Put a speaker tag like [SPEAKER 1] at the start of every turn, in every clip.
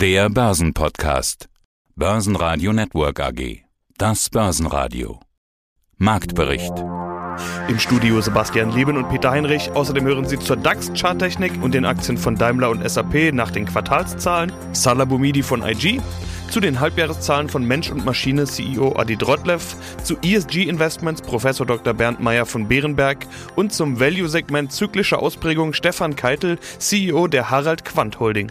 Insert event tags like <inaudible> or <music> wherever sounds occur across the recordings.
[SPEAKER 1] Der Börsenpodcast. Börsenradio Network AG. Das Börsenradio. Marktbericht.
[SPEAKER 2] Im Studio Sebastian Leben und Peter Heinrich. Außerdem hören Sie zur DAX-Charttechnik und den Aktien von Daimler und SAP nach den Quartalszahlen, Salah Boumidi von IG, zu den Halbjahreszahlen von Mensch und Maschine CEO Adi Drotlev, zu ESG Investments Professor Dr. Bernd Meyer von Bärenberg und zum Value-Segment zyklische Ausprägung Stefan Keitel, CEO der Harald Quant Holding.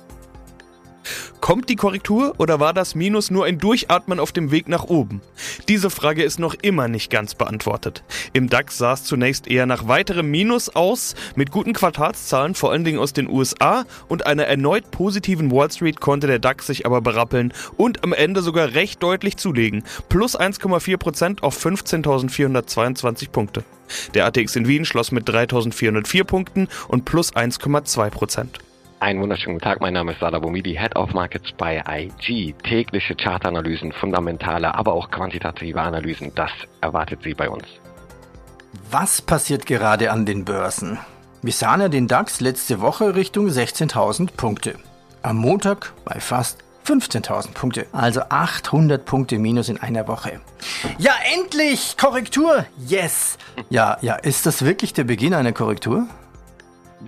[SPEAKER 2] Kommt die Korrektur oder war das Minus nur ein Durchatmen auf dem Weg nach oben? Diese Frage ist noch immer nicht ganz beantwortet. Im DAX sah es zunächst eher nach weiterem Minus aus, mit guten Quartalszahlen vor allen Dingen aus den USA und einer erneut positiven Wall Street konnte der DAX sich aber berappeln und am Ende sogar recht deutlich zulegen. Plus 1,4% auf 15.422 Punkte. Der ATX in Wien schloss mit 3.404 Punkten und plus 1,2%.
[SPEAKER 3] Einen wunderschönen Tag, mein Name ist Sada Bomidi, Head of Markets bei IG. Tägliche Chartanalysen, fundamentale, aber auch quantitative Analysen, das erwartet Sie bei uns.
[SPEAKER 4] Was passiert gerade an den Börsen? Wir sahen ja den DAX letzte Woche Richtung 16.000 Punkte. Am Montag bei fast 15.000 Punkte, also 800 Punkte minus in einer Woche. Ja, endlich! Korrektur! Yes! Ja, ja, ist das wirklich der Beginn einer Korrektur?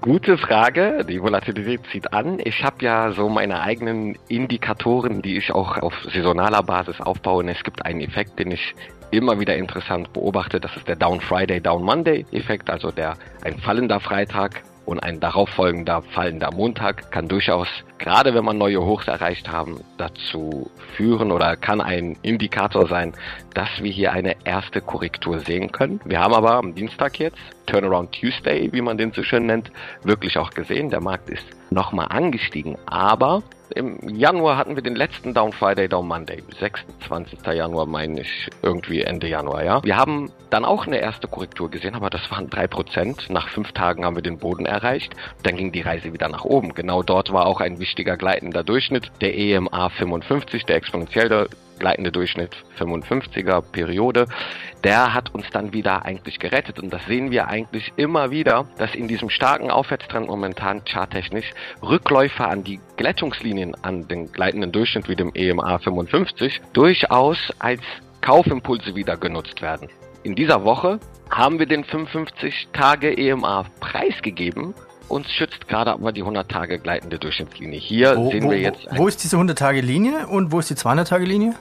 [SPEAKER 3] Gute Frage. Die Volatilität zieht an. Ich habe ja so meine eigenen Indikatoren, die ich auch auf saisonaler Basis aufbaue. Und es gibt einen Effekt, den ich immer wieder interessant beobachte. Das ist der Down Friday, Down Monday Effekt, also der ein fallender Freitag und ein darauffolgender fallender Montag kann durchaus, gerade wenn man neue Hochs erreicht haben, dazu führen oder kann ein Indikator sein, dass wir hier eine erste Korrektur sehen können. Wir haben aber am Dienstag jetzt, Turnaround Tuesday, wie man den so schön nennt, wirklich auch gesehen. Der Markt ist nochmal angestiegen, aber im Januar hatten wir den letzten Down Friday, Down Monday. 26. Januar meine ich, irgendwie Ende Januar, ja. Wir haben dann auch eine erste Korrektur gesehen, aber das waren drei Prozent. Nach fünf Tagen haben wir den Boden erreicht. Dann ging die Reise wieder nach oben. Genau dort war auch ein wichtiger gleitender Durchschnitt, der EMA 55, der exponentielle gleitende Durchschnitt 55er Periode, der hat uns dann wieder eigentlich gerettet. Und das sehen wir eigentlich immer wieder, dass in diesem starken Aufwärtstrend momentan charttechnisch Rückläufe an die Glättungslinien, an den gleitenden Durchschnitt wie dem EMA 55 durchaus als Kaufimpulse wieder genutzt werden. In dieser Woche haben wir den 55 Tage EMA preisgegeben uns schützt gerade aber die 100 Tage gleitende Durchschnittslinie. Hier wo, sehen
[SPEAKER 4] wo,
[SPEAKER 3] wir jetzt.
[SPEAKER 4] Wo ist diese 100 Tage Linie und wo ist die 200 Tage Linie?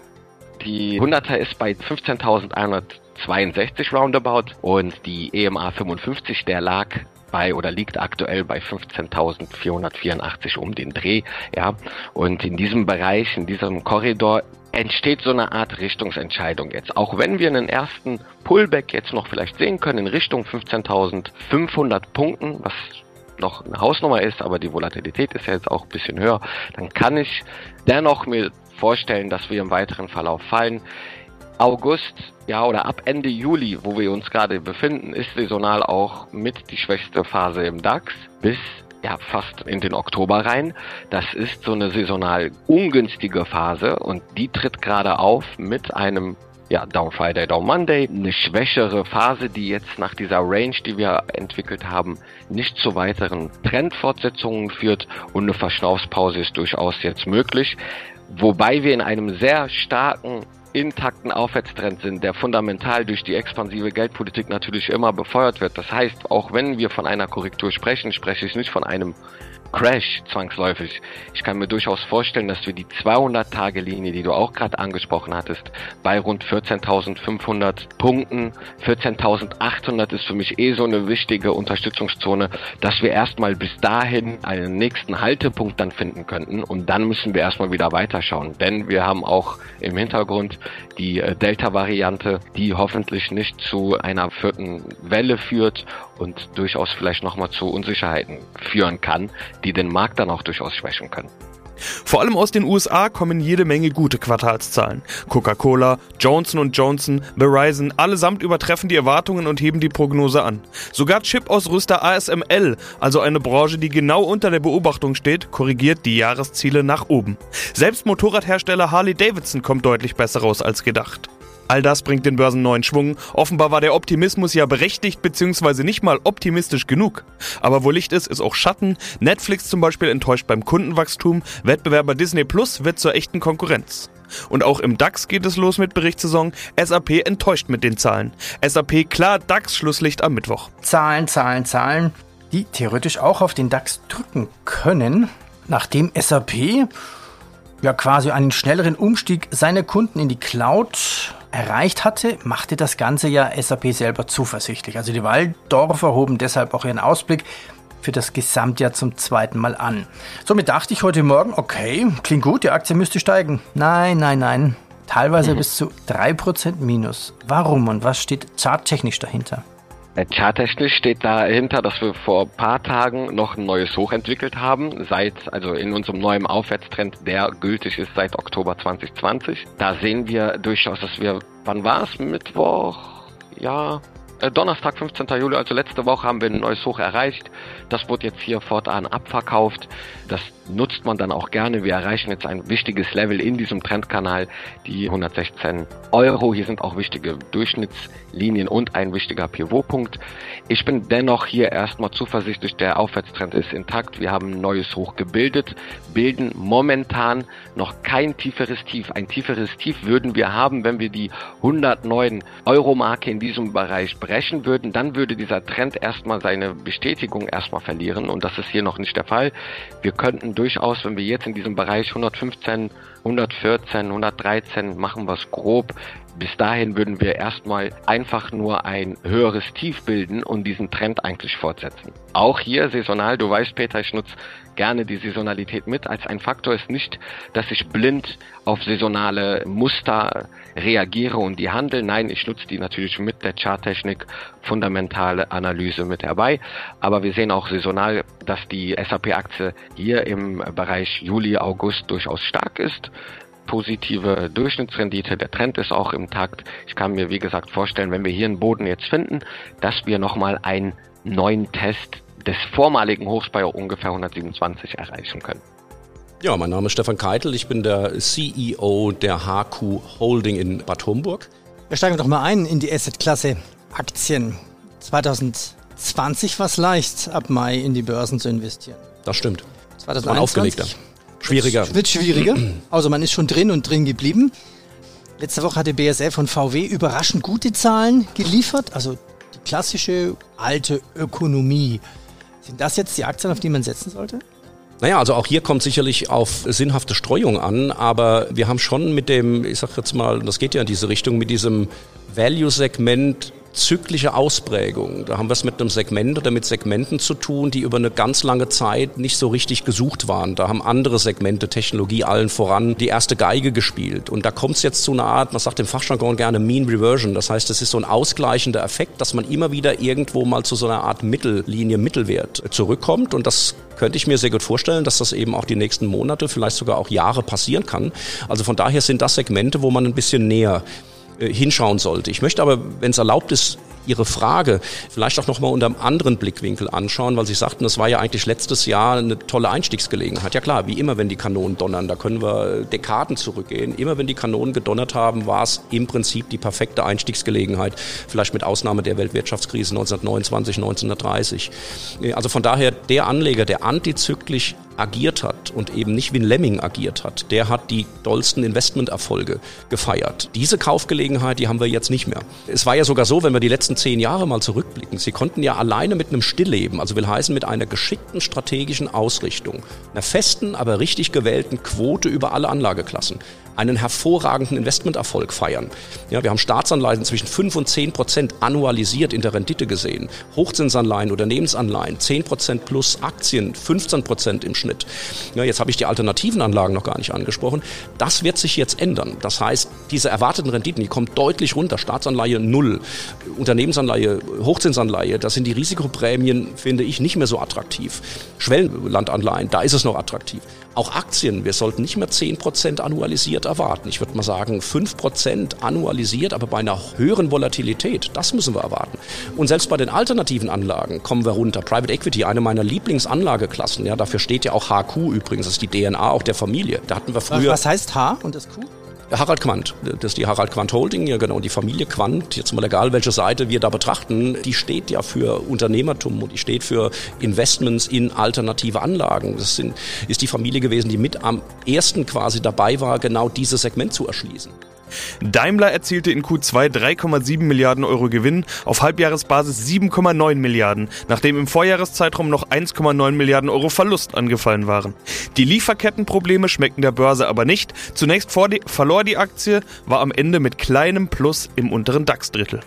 [SPEAKER 3] Die 100er ist bei 15.162 roundabout und die EMA 55, der lag bei oder liegt aktuell bei 15.484 um den Dreh, ja. Und in diesem Bereich, in diesem Korridor entsteht so eine Art Richtungsentscheidung jetzt. Auch wenn wir einen ersten Pullback jetzt noch vielleicht sehen können in Richtung 15.500 Punkten, was noch eine Hausnummer ist, aber die Volatilität ist ja jetzt auch ein bisschen höher, dann kann ich dennoch mir vorstellen, dass wir im weiteren Verlauf fallen. August, ja, oder ab Ende Juli, wo wir uns gerade befinden, ist saisonal auch mit die schwächste Phase im DAX bis ja, fast in den Oktober rein. Das ist so eine saisonal ungünstige Phase und die tritt gerade auf mit einem ja, Down Friday, Down Monday, eine schwächere Phase, die jetzt nach dieser Range, die wir entwickelt haben, nicht zu weiteren Trendfortsetzungen führt und eine Verschnaufspause ist durchaus jetzt möglich. Wobei wir in einem sehr starken intakten Aufwärtstrend sind, der fundamental durch die expansive Geldpolitik natürlich immer befeuert wird. Das heißt, auch wenn wir von einer Korrektur sprechen, spreche ich nicht von einem Crash zwangsläufig. Ich kann mir durchaus vorstellen, dass wir die 200-Tage-Linie, die du auch gerade angesprochen hattest, bei rund 14.500 Punkten, 14.800 ist für mich eh so eine wichtige Unterstützungszone, dass wir erstmal bis dahin einen nächsten Haltepunkt dann finden könnten. Und dann müssen wir erstmal wieder weiterschauen, denn wir haben auch im Hintergrund die äh, Delta-Variante, die hoffentlich nicht zu einer vierten Welle führt und durchaus vielleicht nochmal zu Unsicherheiten führen kann, die den Markt dann auch durchaus schwächen können.
[SPEAKER 2] Vor allem aus den USA kommen jede Menge gute Quartalszahlen. Coca-Cola, Johnson Johnson, Verizon, allesamt übertreffen die Erwartungen und heben die Prognose an. Sogar Chip-Ausrüster ASML, also eine Branche, die genau unter der Beobachtung steht, korrigiert die Jahresziele nach oben. Selbst Motorradhersteller Harley Davidson kommt deutlich besser raus als gedacht. All das bringt den Börsen neuen Schwung. Offenbar war der Optimismus ja berechtigt bzw. nicht mal optimistisch genug. Aber wo Licht ist, ist auch Schatten. Netflix zum Beispiel enttäuscht beim Kundenwachstum. Wettbewerber Disney Plus wird zur echten Konkurrenz. Und auch im DAX geht es los mit Berichtssaison. SAP enttäuscht mit den Zahlen. SAP klar DAX Schlusslicht am Mittwoch.
[SPEAKER 4] Zahlen, Zahlen, Zahlen, die theoretisch auch auf den DAX drücken können, nachdem SAP ja quasi einen schnelleren Umstieg seiner Kunden in die Cloud erreicht hatte, machte das Ganze ja SAP selber zuversichtlich. Also die Waldorfer hoben deshalb auch ihren Ausblick für das Gesamtjahr zum zweiten Mal an. Somit dachte ich heute Morgen, okay, klingt gut, die Aktie müsste steigen. Nein, nein, nein. Teilweise mhm. bis zu 3% Minus. Warum und was steht charttechnisch dahinter?
[SPEAKER 3] Äh, charttechnisch steht dahinter, dass wir vor ein paar Tagen noch ein neues Hoch entwickelt haben, seit, also in unserem neuen Aufwärtstrend, der gültig ist seit Oktober 2020. Da sehen wir durchaus, dass wir, wann war es? Mittwoch? Ja, äh, Donnerstag, 15. Juli, also letzte Woche haben wir ein neues Hoch erreicht. Das wurde jetzt hier fortan abverkauft. Das nutzt man dann auch gerne. Wir erreichen jetzt ein wichtiges Level in diesem Trendkanal, die 116 Euro. Hier sind auch wichtige Durchschnittslinien und ein wichtiger Pivotpunkt. Ich bin dennoch hier erstmal zuversichtlich, der Aufwärtstrend ist intakt. Wir haben ein neues Hoch gebildet, bilden momentan noch kein tieferes Tief. Ein tieferes Tief würden wir haben, wenn wir die 109 Euro Marke in diesem Bereich brechen würden. Dann würde dieser Trend erstmal seine Bestätigung erstmal verlieren und das ist hier noch nicht der Fall. Wir könnten durchaus, wenn wir jetzt in diesem Bereich 115, 114, 113 machen es grob, bis dahin würden wir erstmal einfach nur ein höheres Tief bilden und diesen Trend eigentlich fortsetzen. Auch hier saisonal, du weißt Peter, ich nutze gerne die Saisonalität mit. Als ein Faktor ist nicht, dass ich blind auf saisonale Muster reagiere und die handle. Nein, ich nutze die natürlich mit der Charttechnik, fundamentale Analyse mit herbei. Aber wir sehen auch saisonal, dass die SAP-Aktie hier im Bereich Juli, August durchaus stark ist positive Durchschnittsrendite. Der Trend ist auch im Takt. Ich kann mir, wie gesagt, vorstellen, wenn wir hier einen Boden jetzt finden, dass wir nochmal einen neuen Test des vormaligen Hochs bei ungefähr 127 erreichen können.
[SPEAKER 5] Ja, mein Name ist Stefan Keitel. Ich bin der CEO der HQ Holding in Bad Homburg.
[SPEAKER 4] Wir steigen doch mal ein in die Asset-Klasse Aktien. 2020 war es leicht, ab Mai in die Börsen zu investieren.
[SPEAKER 5] Das stimmt.
[SPEAKER 4] 2021 aufgelegter.
[SPEAKER 5] Schwieriger.
[SPEAKER 4] Wird schwieriger. <clears throat> Also man ist schon drin und drin geblieben. Letzte Woche hatte BSF von VW überraschend gute Zahlen geliefert. Also die klassische alte Ökonomie. Sind das jetzt die Aktien, auf die man setzen sollte?
[SPEAKER 5] Naja, also auch hier kommt sicherlich auf sinnhafte Streuung an, aber wir haben schon mit dem, ich sag jetzt mal, das geht ja in diese Richtung, mit diesem Value-Segment zyklische Ausprägung. Da haben wir es mit einem Segment oder mit Segmenten zu tun, die über eine ganz lange Zeit nicht so richtig gesucht waren. Da haben andere Segmente, Technologie allen voran, die erste Geige gespielt. Und da kommt es jetzt zu einer Art, man sagt im Fachjargon gerne Mean Reversion. Das heißt, es ist so ein ausgleichender Effekt, dass man immer wieder irgendwo mal zu so einer Art Mittellinie, Mittelwert zurückkommt. Und das könnte ich mir sehr gut vorstellen, dass das eben auch die nächsten Monate, vielleicht sogar auch Jahre passieren kann. Also von daher sind das Segmente, wo man ein bisschen näher äh, hinschauen sollte. Ich möchte aber, wenn es erlaubt ist, Ihre Frage vielleicht auch nochmal unter einem anderen Blickwinkel anschauen, weil Sie sagten, das war ja eigentlich letztes Jahr eine tolle Einstiegsgelegenheit. Ja klar, wie immer, wenn die Kanonen donnern, da können wir Dekaden zurückgehen. Immer wenn die Kanonen gedonnert haben, war es im Prinzip die perfekte Einstiegsgelegenheit, vielleicht mit Ausnahme der Weltwirtschaftskrise 1929, 1930. Also von daher, der Anleger, der antizyklisch agiert hat und eben nicht wie ein Lemming agiert hat, der hat die dollsten Investmenterfolge gefeiert. Diese Kaufgelegenheit, die haben wir jetzt nicht mehr. Es war ja sogar so, wenn wir die letzten zehn Jahre mal zurückblicken, sie konnten ja alleine mit einem Stillleben, also will heißen mit einer geschickten strategischen Ausrichtung, einer festen, aber richtig gewählten Quote über alle Anlageklassen, einen hervorragenden Investmenterfolg feiern. Ja, wir haben Staatsanleihen zwischen 5 und 10 Prozent annualisiert in der Rendite gesehen. Hochzinsanleihen, Unternehmensanleihen 10 Prozent plus Aktien 15 Prozent im Schnitt. Ja, jetzt habe ich die alternativen Anlagen noch gar nicht angesprochen. Das wird sich jetzt ändern. Das heißt, diese erwarteten Renditen, die kommen deutlich runter. Staatsanleihe null, Unternehmensanleihe, Hochzinsanleihe, das sind die Risikoprämien, finde ich, nicht mehr so attraktiv. Schwellenlandanleihen, da ist es noch attraktiv. Auch Aktien, wir sollten nicht mehr 10 Prozent annualisiert erwarten. Ich würde mal sagen 5 Prozent annualisiert, aber bei einer höheren Volatilität, das müssen wir erwarten. Und selbst bei den alternativen Anlagen kommen wir runter. Private Equity, eine meiner Lieblingsanlageklassen, ja, dafür steht ja auch HQ übrigens, das ist die DNA auch der Familie. Da hatten wir früher.
[SPEAKER 4] Was heißt H und das Q?
[SPEAKER 5] Harald Quandt, das ist die Harald Quandt Holding, ja genau, die Familie Quandt, jetzt mal egal, welche Seite wir da betrachten, die steht ja für Unternehmertum und die steht für Investments in alternative Anlagen. Das sind, ist die Familie gewesen, die mit am ersten quasi dabei war, genau dieses Segment zu erschließen.
[SPEAKER 2] Daimler erzielte in Q2 3,7 Milliarden Euro Gewinn, auf Halbjahresbasis 7,9 Milliarden, nachdem im Vorjahreszeitraum noch 1,9 Milliarden Euro Verlust angefallen waren. Die Lieferkettenprobleme schmeckten der Börse aber nicht. Zunächst verlor die Aktie, war am Ende mit kleinem Plus im unteren DAX-Drittel.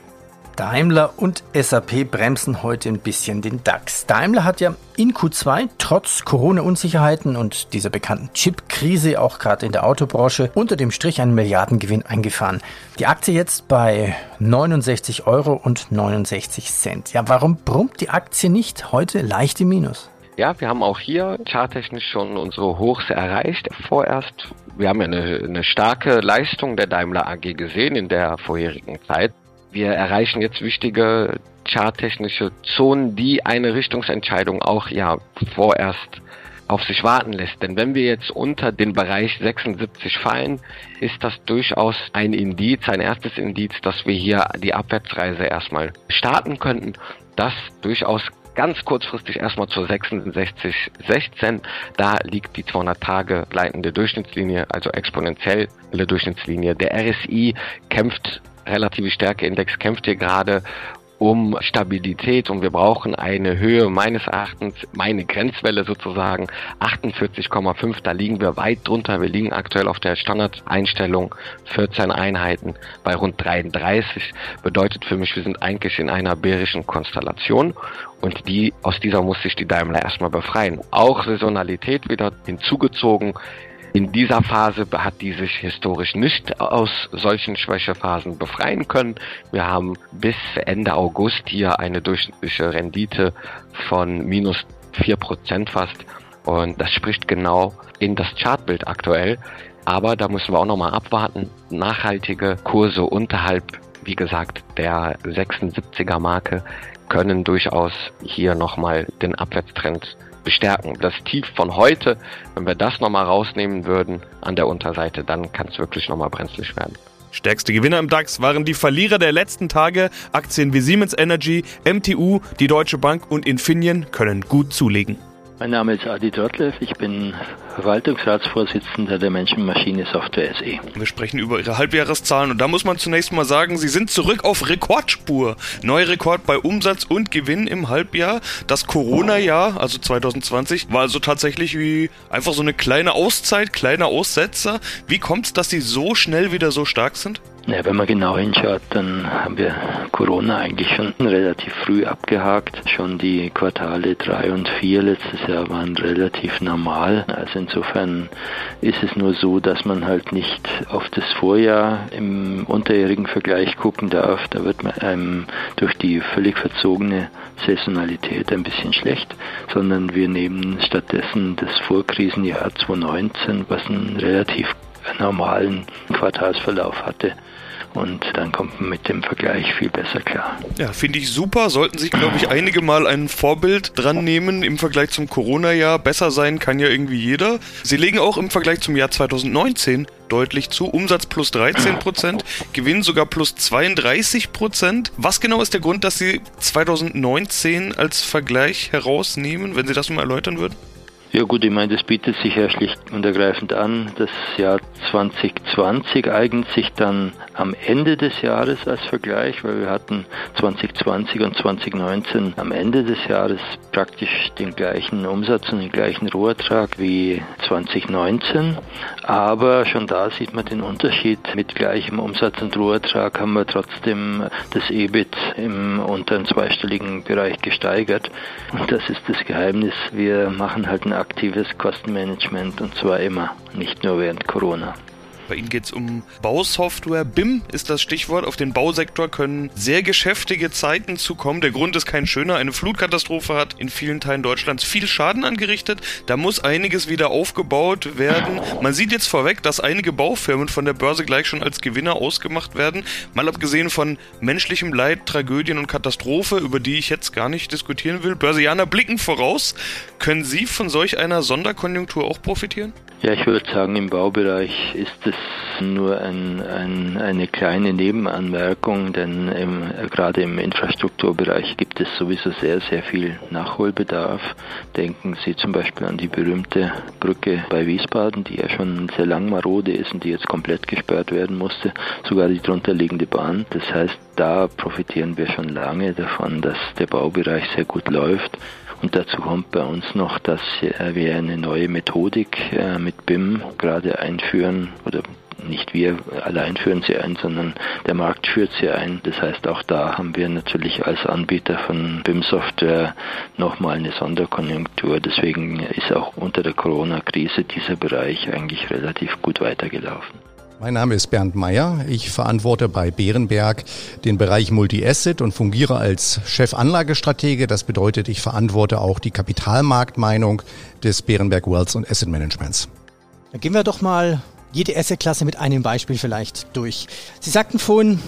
[SPEAKER 4] Daimler und SAP bremsen heute ein bisschen den DAX. Daimler hat ja in Q2 trotz Corona-Unsicherheiten und dieser bekannten Chip-Krise auch gerade in der Autobranche unter dem Strich einen Milliardengewinn eingefahren. Die Aktie jetzt bei 69 Euro und 69 Cent. Ja, warum brummt die Aktie nicht heute leicht im Minus?
[SPEAKER 3] Ja, wir haben auch hier charttechnisch schon unsere Hochs erreicht. Vorerst, wir haben ja eine, eine starke Leistung der Daimler AG gesehen in der vorherigen Zeit. Wir erreichen jetzt wichtige charttechnische Zonen, die eine Richtungsentscheidung auch ja vorerst auf sich warten lässt. Denn wenn wir jetzt unter den Bereich 76 fallen, ist das durchaus ein Indiz, ein erstes Indiz, dass wir hier die Abwärtsreise erstmal starten könnten. Das durchaus ganz kurzfristig erstmal zur 66,16. Da liegt die 200 Tage gleitende Durchschnittslinie, also exponentielle Durchschnittslinie. Der RSI kämpft relative Stärkeindex kämpft hier gerade um Stabilität und wir brauchen eine Höhe meines Erachtens, meine Grenzwelle sozusagen 48,5, da liegen wir weit drunter. Wir liegen aktuell auf der Standardeinstellung 14 Einheiten bei rund 33. Bedeutet für mich, wir sind eigentlich in einer bärischen Konstellation und die, aus dieser muss sich die Daimler erstmal befreien. Auch Saisonalität wieder hinzugezogen. In dieser Phase hat die sich historisch nicht aus solchen Schwächephasen befreien können. Wir haben bis Ende August hier eine durchschnittliche Rendite von minus vier Prozent fast. Und das spricht genau in das Chartbild aktuell. Aber da müssen wir auch nochmal abwarten. Nachhaltige Kurse unterhalb, wie gesagt, der 76er Marke können durchaus hier nochmal den Abwärtstrend bestärken. Das Tief von heute, wenn wir das nochmal rausnehmen würden an der Unterseite, dann kann es wirklich nochmal brenzlig werden.
[SPEAKER 2] Stärkste Gewinner im DAX waren die Verlierer der letzten Tage. Aktien wie Siemens Energy, MTU, die Deutsche Bank und Infineon können gut zulegen.
[SPEAKER 6] Mein Name ist Adi Dortlev, ich bin Verwaltungsratsvorsitzender der Menschen-Maschine-Software SE.
[SPEAKER 2] Wir sprechen über Ihre Halbjahreszahlen und da muss man zunächst mal sagen, Sie sind zurück auf Rekordspur. Neuer Rekord bei Umsatz und Gewinn im Halbjahr. Das Corona-Jahr, also 2020, war also tatsächlich wie einfach so eine kleine Auszeit, kleiner Aussetzer. Wie kommt es, dass Sie so schnell wieder so stark sind?
[SPEAKER 6] Ja, wenn man genau hinschaut, dann haben wir Corona eigentlich schon relativ früh abgehakt. Schon die Quartale 3 und 4 letztes Jahr waren relativ normal. Also insofern ist es nur so, dass man halt nicht auf das Vorjahr im unterjährigen Vergleich gucken darf. Da wird man einem durch die völlig verzogene Saisonalität ein bisschen schlecht, sondern wir nehmen stattdessen das Vorkrisenjahr 2019, was einen relativ normalen Quartalsverlauf hatte und dann kommt man mit dem Vergleich viel besser klar.
[SPEAKER 2] Ja, finde ich super. Sollten sich, glaube ich, einige mal ein Vorbild dran nehmen im Vergleich zum Corona-Jahr. Besser sein kann ja irgendwie jeder. Sie legen auch im Vergleich zum Jahr 2019 deutlich zu. Umsatz plus 13 Prozent, Gewinn sogar plus 32 Prozent. Was genau ist der Grund, dass Sie 2019 als Vergleich herausnehmen, wenn Sie das mal erläutern würden?
[SPEAKER 6] Ja gut, ich meine, das bietet sich ja schlicht und ergreifend an. Das Jahr 2020 eignet sich dann am Ende des Jahres als Vergleich, weil wir hatten 2020 und 2019 am Ende des Jahres praktisch den gleichen Umsatz und den gleichen Rohertrag wie 2019. Aber schon da sieht man den Unterschied. Mit gleichem Umsatz und Rohertrag haben wir trotzdem das EBIT im unteren zweistelligen Bereich gesteigert. Und das ist das Geheimnis. Wir machen halt ein aktives Kostenmanagement und zwar immer, nicht nur während Corona.
[SPEAKER 2] Bei Ihnen geht es um Bausoftware. BIM ist das Stichwort. Auf den Bausektor können sehr geschäftige Zeiten zukommen. Der Grund ist kein schöner. Eine Flutkatastrophe hat in vielen Teilen Deutschlands viel Schaden angerichtet. Da muss einiges wieder aufgebaut werden. Man sieht jetzt vorweg, dass einige Baufirmen von der Börse gleich schon als Gewinner ausgemacht werden. Mal abgesehen von menschlichem Leid, Tragödien und Katastrophe, über die ich jetzt gar nicht diskutieren will. Börsianer blicken voraus. Können Sie von solch einer Sonderkonjunktur auch profitieren?
[SPEAKER 6] Ja, ich würde sagen, im Baubereich ist es nur ein, ein, eine kleine Nebenanmerkung, denn im, gerade im Infrastrukturbereich gibt es sowieso sehr, sehr viel Nachholbedarf. Denken Sie zum Beispiel an die berühmte Brücke bei Wiesbaden, die ja schon sehr lang marode ist und die jetzt komplett gesperrt werden musste, sogar die drunterliegende Bahn. Das heißt, da profitieren wir schon lange davon, dass der Baubereich sehr gut läuft. Und dazu kommt bei uns noch, dass wir eine neue Methodik äh, mit BIM gerade einführen oder nicht wir allein führen sie ein, sondern der Markt führt sie ein. Das heißt, auch da haben wir natürlich als Anbieter von BIM-Software nochmal eine Sonderkonjunktur. Deswegen ist auch unter der Corona-Krise dieser Bereich eigentlich relativ gut weitergelaufen.
[SPEAKER 7] Mein Name ist Bernd Meyer. Ich verantworte bei Bärenberg den Bereich Multi-Asset und fungiere als Chefanlagestratege. Das bedeutet, ich verantworte auch die Kapitalmarktmeinung des Bärenberg Wealth und Asset Managements.
[SPEAKER 4] Dann gehen wir doch mal jede Assetklasse mit einem Beispiel vielleicht durch. Sie sagten vorhin,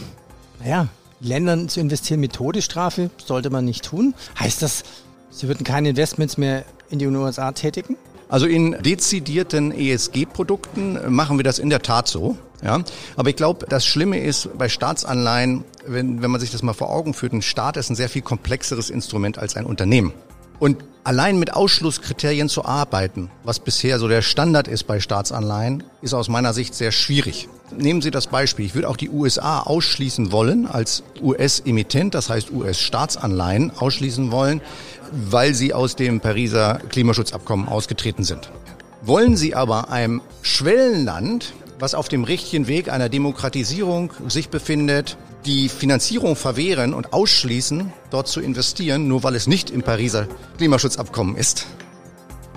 [SPEAKER 4] naja, Ländern zu investieren mit Todesstrafe sollte man nicht tun. Heißt das, Sie würden keine Investments mehr in die USA tätigen?
[SPEAKER 7] Also in dezidierten ESG-Produkten machen wir das in der Tat so. Ja, aber ich glaube, das Schlimme ist bei Staatsanleihen, wenn, wenn man sich das mal vor Augen führt, ein Staat ist ein sehr viel komplexeres Instrument als ein Unternehmen. Und allein mit Ausschlusskriterien zu arbeiten, was bisher so der Standard ist bei Staatsanleihen, ist aus meiner Sicht sehr schwierig. Nehmen Sie das Beispiel. Ich würde auch die USA ausschließen wollen als US-Emittent, das heißt US-Staatsanleihen ausschließen wollen, weil sie aus dem Pariser Klimaschutzabkommen ausgetreten sind. Wollen Sie aber einem Schwellenland, was auf dem richtigen Weg einer Demokratisierung sich befindet, die Finanzierung verwehren und ausschließen, dort zu investieren, nur weil es nicht im Pariser Klimaschutzabkommen ist?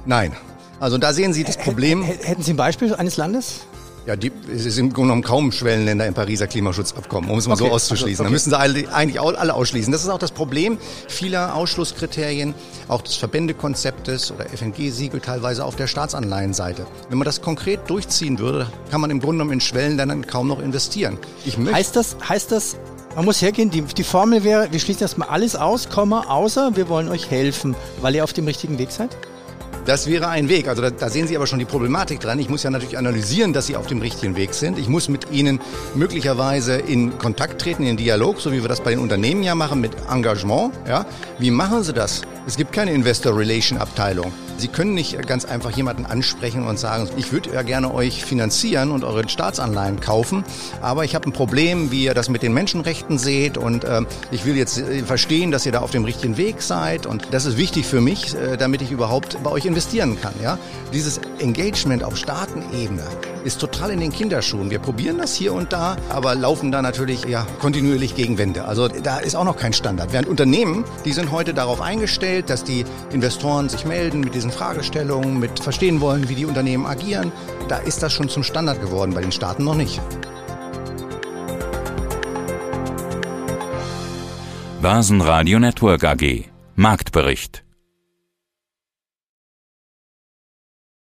[SPEAKER 7] Nein. Also da sehen Sie das Problem.
[SPEAKER 4] Hätten Sie ein Beispiel eines Landes?
[SPEAKER 7] Ja, die, es sind im Grunde genommen kaum Schwellenländer im Pariser Klimaschutzabkommen, um es mal okay, so auszuschließen. Also, okay. Da müssen sie alle, eigentlich alle ausschließen. Das ist auch das Problem vieler Ausschlusskriterien, auch des Verbändekonzeptes oder FNG-Siegel teilweise auf der Staatsanleihenseite. Wenn man das konkret durchziehen würde, kann man im Grunde genommen in Schwellenländern kaum noch investieren.
[SPEAKER 4] Ich heißt das, heißt das, man muss hergehen, die, die Formel wäre, wir schließen erstmal alles aus, außer wir wollen euch helfen, weil ihr auf dem richtigen Weg seid?
[SPEAKER 7] Das wäre ein Weg. Also da, da, sehen Sie aber schon die Problematik dran. Ich muss ja natürlich analysieren, dass Sie auf dem richtigen Weg sind. Ich muss mit Ihnen möglicherweise in Kontakt treten, in Dialog, so wie wir das bei den Unternehmen ja machen, mit Engagement. Ja? Wie machen Sie das? Es gibt keine Investor Relation Abteilung. Sie können nicht ganz einfach jemanden ansprechen und sagen, ich würde ja gerne euch finanzieren und eure Staatsanleihen kaufen, aber ich habe ein Problem, wie ihr das mit den Menschenrechten seht und äh, ich will jetzt äh, verstehen, dass ihr da auf dem richtigen Weg seid und das ist wichtig für mich, äh, damit ich überhaupt bei euch investieren kann. Ja? Dieses Engagement auf Staatenebene ist total in den Kinderschuhen. Wir probieren das hier und da, aber laufen da natürlich ja, kontinuierlich gegen Wände. Also da ist auch noch kein Standard. Während Unternehmen, die sind heute darauf eingestellt, dass die Investoren sich melden mit diesen Fragestellungen, mit verstehen wollen, wie die Unternehmen agieren. Da ist das schon zum Standard geworden, bei den Staaten noch nicht.
[SPEAKER 1] Basen Radio Network AG Marktbericht